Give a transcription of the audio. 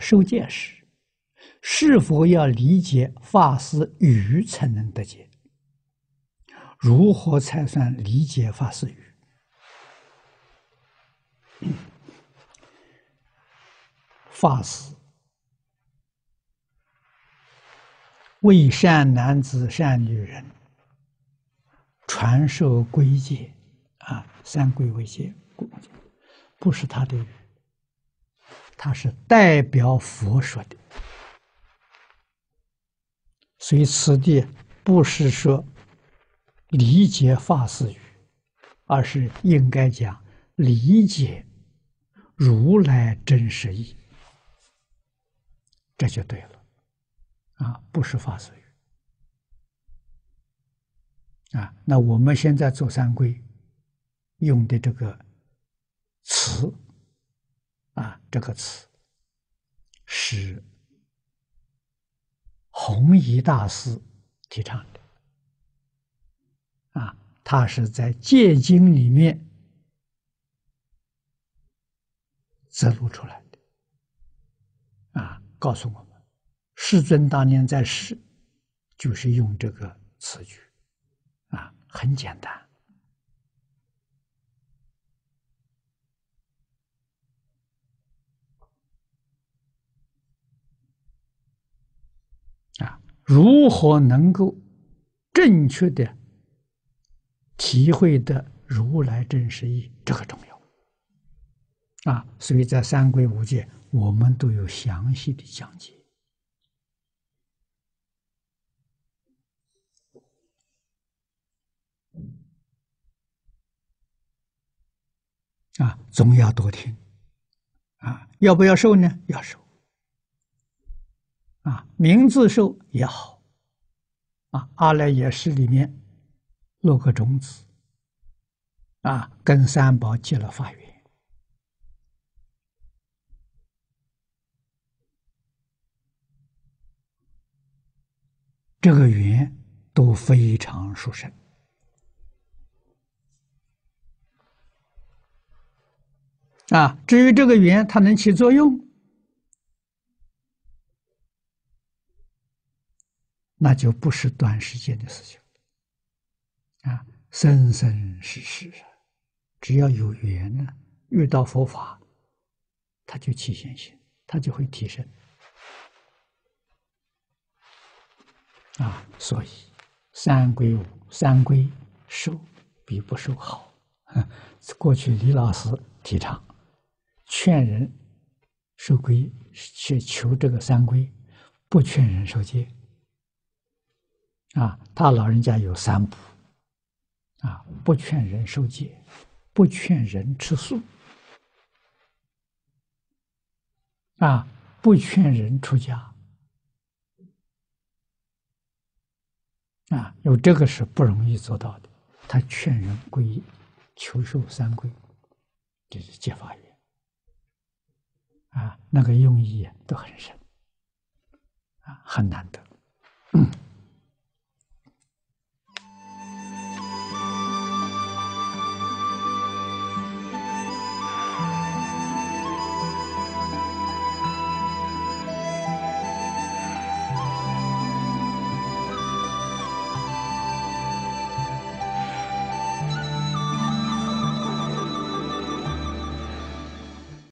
受戒时，是否要理解法师语才能得戒？如何才算理解法师语？法师为善男子、善女人传授规戒啊，三皈为戒，不是他的。他是代表佛说的，所以此地不是说理解法师语，而是应该讲理解如来真实意，这就对了，啊，不是法师语，啊，那我们现在做三规用的这个词。啊，这个词是弘一大师提倡的。啊，他是在《戒经》里面摘录出来的。啊，告诉我们，世尊当年在世就是用这个词句，啊，很简单。如何能够正确的体会的如来真实义，这个重要啊！所以在三皈五戒，我们都有详细的讲解啊，总要多听啊！要不要受呢？要受。啊，名字受也好，啊，阿赖耶识里面落个种子，啊，跟三宝结了法缘，这个缘都非常殊胜，啊，至于这个缘它能起作用。那就不是短时间的事情，啊，生生世世，只要有缘呢，遇到佛法，他就起现行，他就会提升，啊，所以三归五三归受比不受好。过去李老师提倡劝人受皈，去求这个三皈，不劝人受戒。啊，他老人家有三不，啊，不劝人受戒，不劝人吃素，啊，不劝人出家，啊，有这个是不容易做到的。他劝人皈依，求受三皈，这是戒法缘，啊，那个用意都很深，啊，很难得。嗯